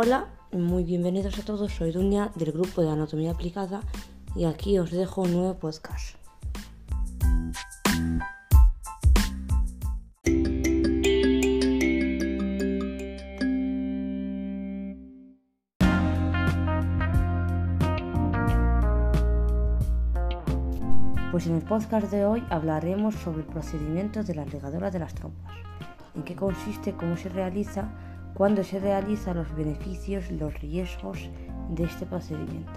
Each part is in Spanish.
Hola, muy bienvenidos a todos. Soy Dunia del grupo de Anatomía Aplicada y aquí os dejo un nuevo podcast. Pues en el podcast de hoy hablaremos sobre el procedimiento de la ligadura de las trompas, en qué consiste, cómo se realiza, cuándo se realiza, los beneficios y los riesgos de este procedimiento.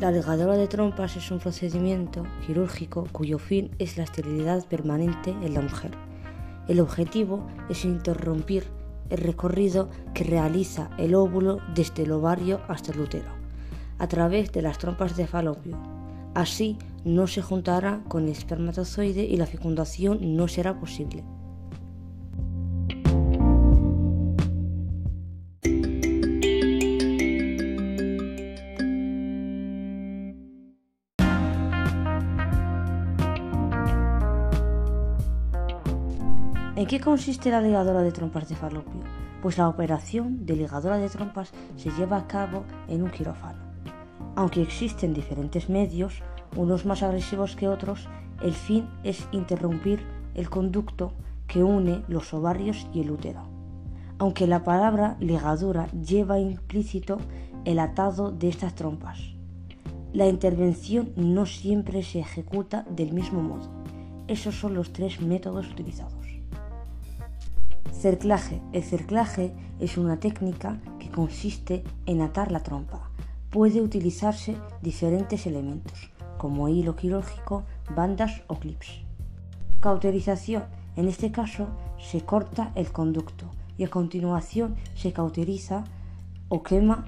La ligadura de trompas es un procedimiento quirúrgico cuyo fin es la esterilidad permanente en la mujer. El objetivo es interrumpir el recorrido que realiza el óvulo desde el ovario hasta el útero, a través de las trompas de falopio. Así no se juntará con el espermatozoide y la fecundación no será posible. ¿En qué consiste la ligadura de trompas de falopio? Pues la operación de ligadura de trompas se lleva a cabo en un quirófano. Aunque existen diferentes medios, unos más agresivos que otros, el fin es interrumpir el conducto que une los ovarios y el útero. Aunque la palabra ligadura lleva implícito el atado de estas trompas. La intervención no siempre se ejecuta del mismo modo. Esos son los tres métodos utilizados. Cerclaje. El cerclaje es una técnica que consiste en atar la trompa. Puede utilizarse diferentes elementos, como hilo quirúrgico, bandas o clips. Cauterización. En este caso se corta el conducto y a continuación se cauteriza o quema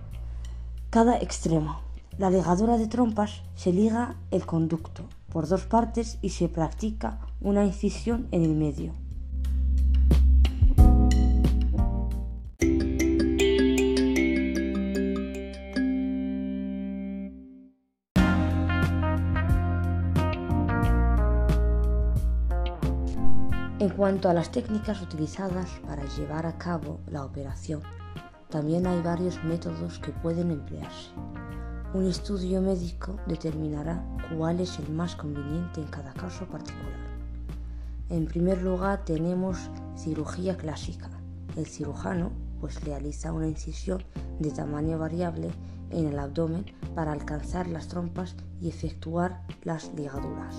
cada extremo. La ligadura de trompas se liga el conducto por dos partes y se practica una incisión en el medio. En cuanto a las técnicas utilizadas para llevar a cabo la operación, también hay varios métodos que pueden emplearse. Un estudio médico determinará cuál es el más conveniente en cada caso particular. En primer lugar tenemos cirugía clásica. El cirujano pues realiza una incisión de tamaño variable en el abdomen para alcanzar las trompas y efectuar las ligaduras.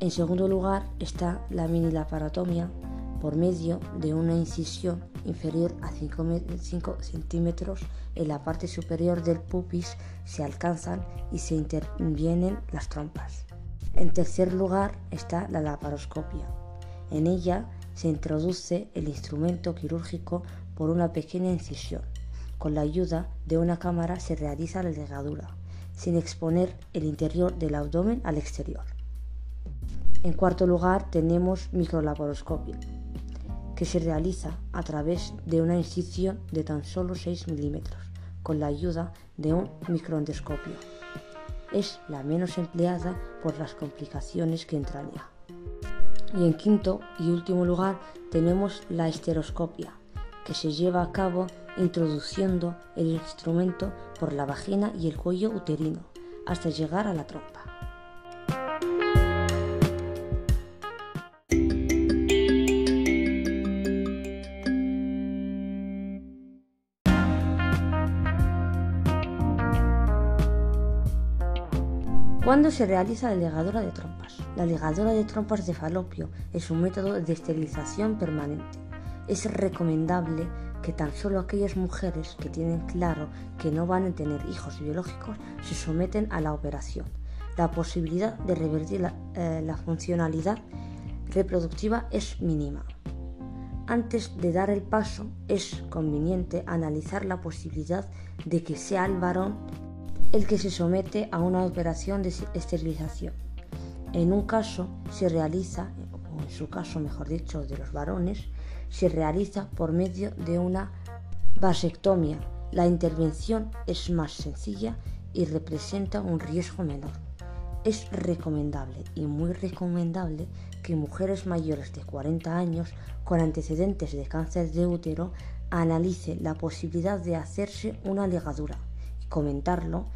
En segundo lugar está la mini-laparatomía por medio de una incisión inferior a 5, centímetros en la parte superior del pubis se alcanzan y se intervienen las trompas. En tercer lugar está la laparoscopia. En ella se introduce el instrumento quirúrgico por una pequeña incisión. Con la ayuda de una cámara se realiza la ligadura, sin exponer el interior del abdomen al exterior. En cuarto lugar tenemos microlaparoscopia, que se realiza a través de una incisión de tan solo 6 milímetros con la ayuda de un microendoscopio. Es la menos empleada por las complicaciones que entraña. Y en quinto y último lugar tenemos la esteroscopia, que se lleva a cabo introduciendo el instrumento por la vagina y el cuello uterino hasta llegar a la trompa. ¿Cuándo se realiza la ligadura de trompas? La ligadura de trompas de falopio es un método de esterilización permanente. Es recomendable que tan solo aquellas mujeres que tienen claro que no van a tener hijos biológicos se someten a la operación. La posibilidad de revertir la, eh, la funcionalidad reproductiva es mínima. Antes de dar el paso es conveniente analizar la posibilidad de que sea el varón el que se somete a una operación de esterilización. En un caso se realiza, o en su caso mejor dicho de los varones, se realiza por medio de una Vasectomía. La intervención es más sencilla y representa un riesgo menor. Es recomendable y muy recomendable que mujeres mayores de 40 años con antecedentes de cáncer de útero analice la posibilidad de hacerse una ligadura y comentarlo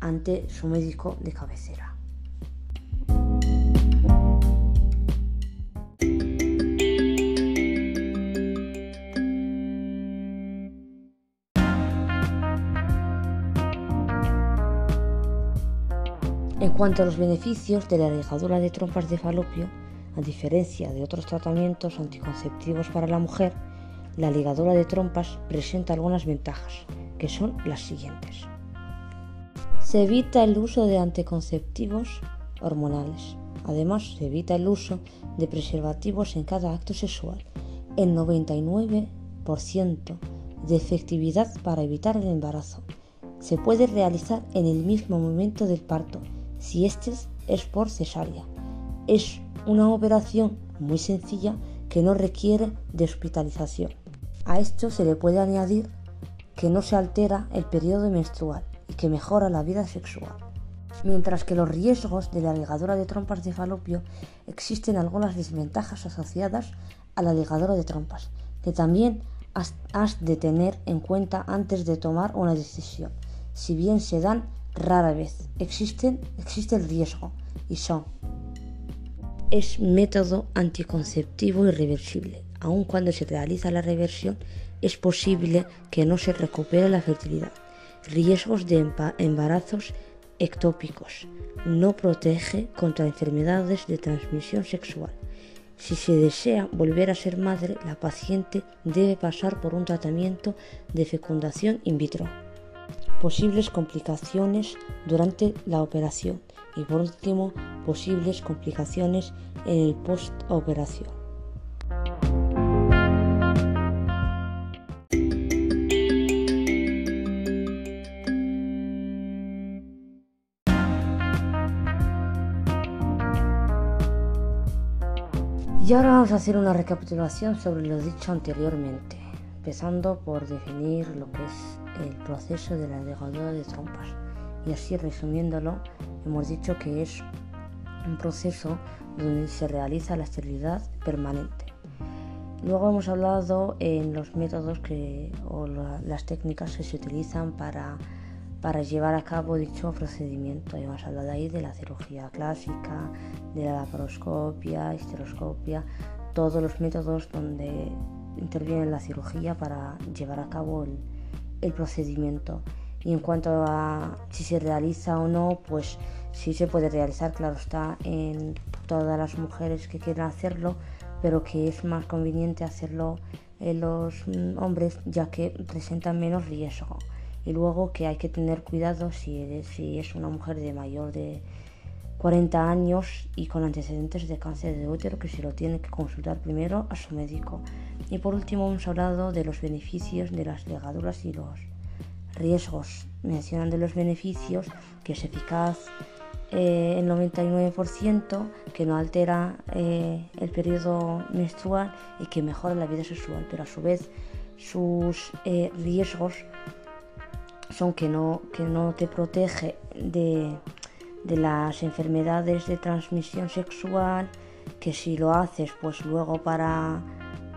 ante su médico de cabecera. En cuanto a los beneficios de la ligadura de trompas de falopio, a diferencia de otros tratamientos anticonceptivos para la mujer, la ligadura de trompas presenta algunas ventajas, que son las siguientes. Se evita el uso de anticonceptivos hormonales. Además, se evita el uso de preservativos en cada acto sexual. El 99% de efectividad para evitar el embarazo. Se puede realizar en el mismo momento del parto si este es por cesárea. Es una operación muy sencilla que no requiere de hospitalización. A esto se le puede añadir que no se altera el periodo menstrual que mejora la vida sexual. Mientras que los riesgos de la ligadura de trompas de falopio existen algunas desventajas asociadas a la ligadura de trompas, que también has, has de tener en cuenta antes de tomar una decisión. Si bien se dan rara vez. Existen, existe el riesgo y son. Es método anticonceptivo irreversible. Aun cuando se realiza la reversión, es posible que no se recupere la fertilidad. Riesgos de embarazos ectópicos. No protege contra enfermedades de transmisión sexual. Si se desea volver a ser madre, la paciente debe pasar por un tratamiento de fecundación in vitro posibles complicaciones durante la operación y por último posibles complicaciones en el postoperación. Y ahora vamos a hacer una recapitulación sobre lo dicho anteriormente empezando por definir lo que es el proceso de la ligadura de trompas. Y así resumiéndolo, hemos dicho que es un proceso donde se realiza la esterilidad permanente. Luego hemos hablado en los métodos que, o las técnicas que se utilizan para, para llevar a cabo dicho procedimiento. Hemos hablado ahí de la cirugía clásica, de la laparoscopia, histeroscopia, todos los métodos donde interviene en la cirugía para llevar a cabo el, procedimiento. Y en cuanto a si se realiza o no, pues sí se puede realizar, claro está, en todas las mujeres que quieran hacerlo, pero que es más conveniente hacerlo en los mm, hombres ya que presentan menos riesgo. Y luego que hay que tener cuidado si, si es una mujer de mayor de 40 años y con antecedentes de cáncer de útero que se lo tiene que consultar primero a su médico. Y por último hemos hablado de los beneficios de las ligaduras y los riesgos. Mencionan de los beneficios que es eficaz eh, el 99%, que no altera eh, el periodo menstrual y que mejora la vida sexual, pero a su vez sus eh, riesgos son que no, que no te protege de de las enfermedades de transmisión sexual, que si lo haces pues luego para,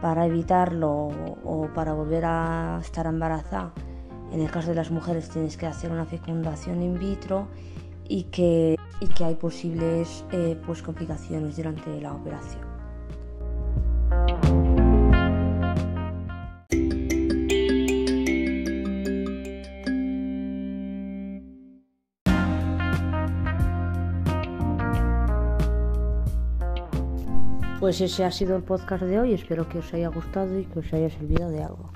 para evitarlo o, para volver a estar embarazada, en el caso de las mujeres tienes que hacer una fecundación in vitro y que, y que hay posibles eh, pues complicaciones durante la operación. Pues ese ha sido el podcast de hoy. Espero que os haya gustado y que os haya servido de algo.